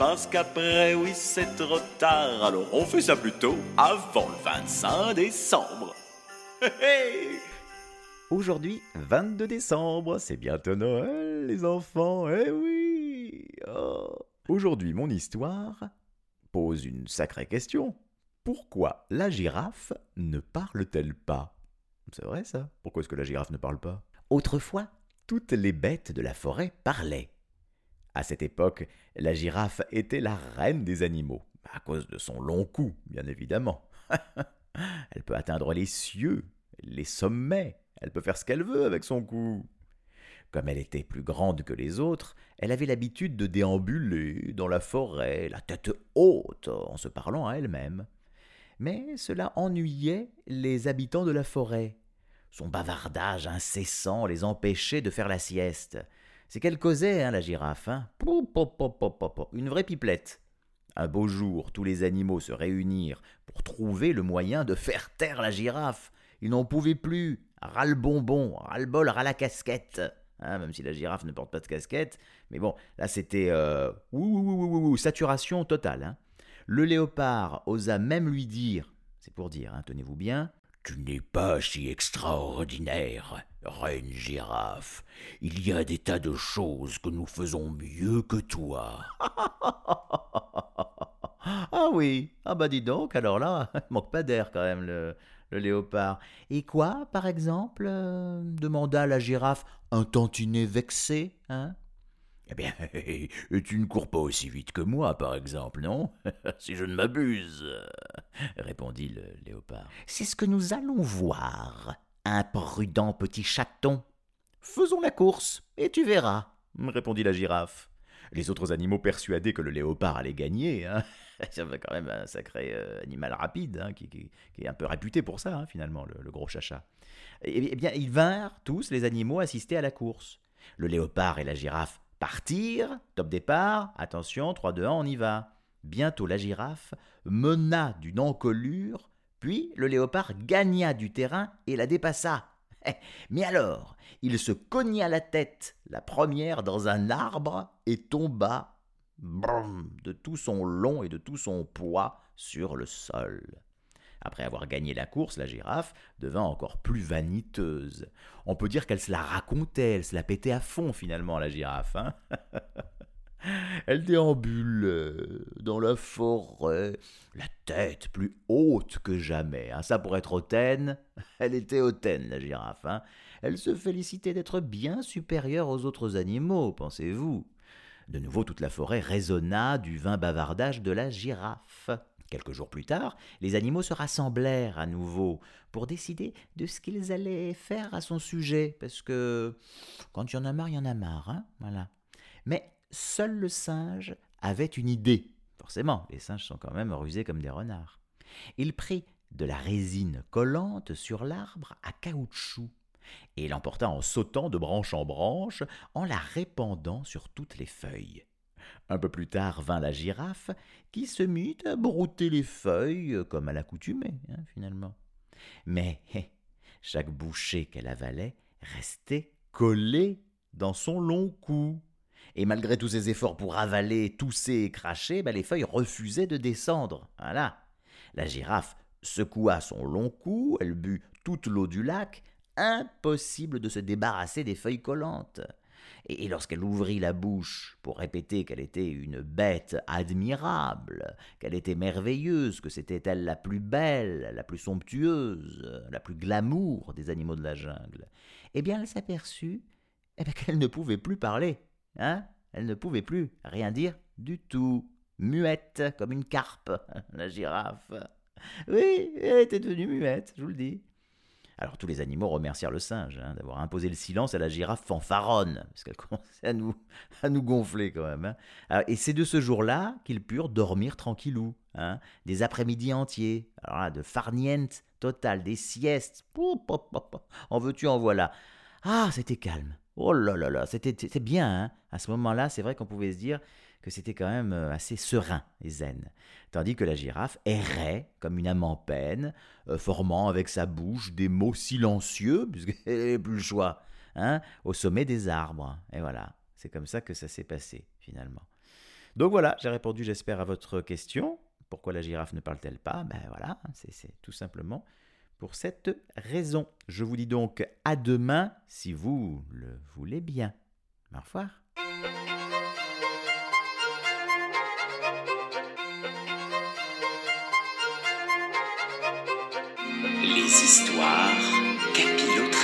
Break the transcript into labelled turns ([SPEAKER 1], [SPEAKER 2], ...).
[SPEAKER 1] Parce qu'après, oui, c'est trop tard. Alors on fait ça plutôt avant le 25 décembre.
[SPEAKER 2] Aujourd'hui, 22 décembre, c'est bientôt Noël, les enfants, eh oui Oh. Aujourd'hui, mon histoire pose une sacrée question. Pourquoi la girafe ne parle-t-elle pas? C'est vrai ça? Pourquoi est-ce que la girafe ne parle pas? Autrefois, toutes les bêtes de la forêt parlaient. À cette époque, la girafe était la reine des animaux, à cause de son long cou, bien évidemment. Elle peut atteindre les cieux, les sommets, elle peut faire ce qu'elle veut avec son cou. Comme elle était plus grande que les autres, elle avait l'habitude de déambuler dans la forêt, la tête haute, en se parlant à elle-même. Mais cela ennuyait les habitants de la forêt. Son bavardage incessant les empêchait de faire la sieste. C'est qu'elle causait, hein, la girafe. Hein. Pou, pou, pou. Une vraie pipelette. Un beau jour, tous les animaux se réunirent pour trouver le moyen de faire taire la girafe. Ils n'en pouvaient plus. Ras le bonbon, ras le bol, ras la casquette. Hein, même si la girafe ne porte pas de casquette. Mais bon, là c'était euh, saturation totale. Hein. Le léopard osa même lui dire, c'est pour dire, hein, tenez-vous bien, tu n'es pas si extraordinaire, reine girafe. Il y a des tas de choses que nous faisons mieux que toi. ah oui, ah bah dis donc, alors là, il manque pas d'air quand même le, léopard. Et quoi, par exemple euh, demanda la girafe, un tantinet vexé, hein? Eh bien, tu ne cours pas aussi vite que moi, par exemple, non? Si je ne m'abuse, répondit le léopard. C'est ce que nous allons voir, imprudent petit chaton. Faisons la course, et tu verras, répondit la girafe. Les autres animaux persuadés que le léopard allait gagner, hein, c'est quand même un sacré euh, animal rapide, hein, qui est un peu réputé pour ça, hein, finalement, le, le gros chacha. Eh, eh bien, ils vinrent tous, les animaux, assister à la course. Le léopard et la girafe partirent, top départ, attention, 3, 2, 1, on y va. Bientôt la girafe mena d'une encolure, puis le léopard gagna du terrain et la dépassa. Mais alors, il se cogna la tête, la première, dans un arbre et tomba, brum, de tout son long et de tout son poids sur le sol. Après avoir gagné la course, la girafe devint encore plus vaniteuse. On peut dire qu'elle se la racontait, elle se la pétait à fond finalement, la girafe. hein. elle déambule euh, dans la forêt, la tête plus haute que jamais. hein. Ça pour être hautaine, elle était hautaine, la girafe. hein. Elle se félicitait d'être bien supérieure aux autres animaux, pensez-vous. De nouveau, toute la forêt résonna du vain bavardage de la girafe. Quelques jours plus tard, les animaux se rassemblèrent à nouveau pour décider de ce qu'ils allaient faire à son sujet, parce que quand il y en a marre, il y en a marre, hein. Mais seul le singe avait une idée. Forcément, les singes sont quand même rusés comme des renards. Il prit de la résine collante sur l'arbre à caoutchouc et l'emporta en sautant de branche en branche, en la répandant sur toutes les feuilles. Un peu plus tard vint la girafe, qui se mit à brouter les feuilles euh, comme à l'accoutumée, hein, finalement. Mais hé, chaque bouchée qu'elle avalait restait collée dans son long cou. Et malgré tous ses efforts pour avaler, tousser et cracher, ben, les feuilles refusaient de descendre. Voilà. La girafe secoua son long cou, elle but toute l'eau du lac, impossible de se débarrasser des feuilles collantes. Et, lorsqu'elle ouvrit la bouche pour répéter qu'elle était une bête admirable, qu'elle était merveilleuse, que c'était elle la plus belle, la plus somptueuse, la plus glamour des animaux de la jungle, eh bien elle s'aperçut eh bien, qu'elle ne pouvait plus parler. Hein elle ne pouvait plus rien dire du tout. muette, comme une carpe, la girafe. Oui, elle était devenue muette, je vous le dis. Alors tous les animaux remercièrent le singe hein, d'avoir imposé le silence à la girafe fanfaronne, parce qu'elle commençait à nous, à nous gonfler quand même. Hein. Et c'est de ce jour-là qu'ils purent dormir tranquillou, hein, des après-midi entiers, alors là, de farniente totale, des siestes, en veux-tu, en voilà. Ah, c'était calme. Oh là là là, c'était bien. Hein. À ce moment-là, c'est vrai qu'on pouvait se dire que c'était quand même euh, assez serein et zen. Tandis que la girafe errait comme une âme en peine, euh, formant avec sa bouche des mots silencieux, puisqu'elle n'avait plus le choix, hein, au sommet des arbres. Et voilà, c'est comme ça que ça s'est passé, finalement. Donc voilà, j'ai répondu, j'espère, à votre question. Pourquoi la girafe ne parle-t-elle pas? Ben voilà, c'est tout simplement pour cette raison. Je vous dis donc à demain, si vous le voulez bien. Au revoir.
[SPEAKER 3] Les histoires capillotractées.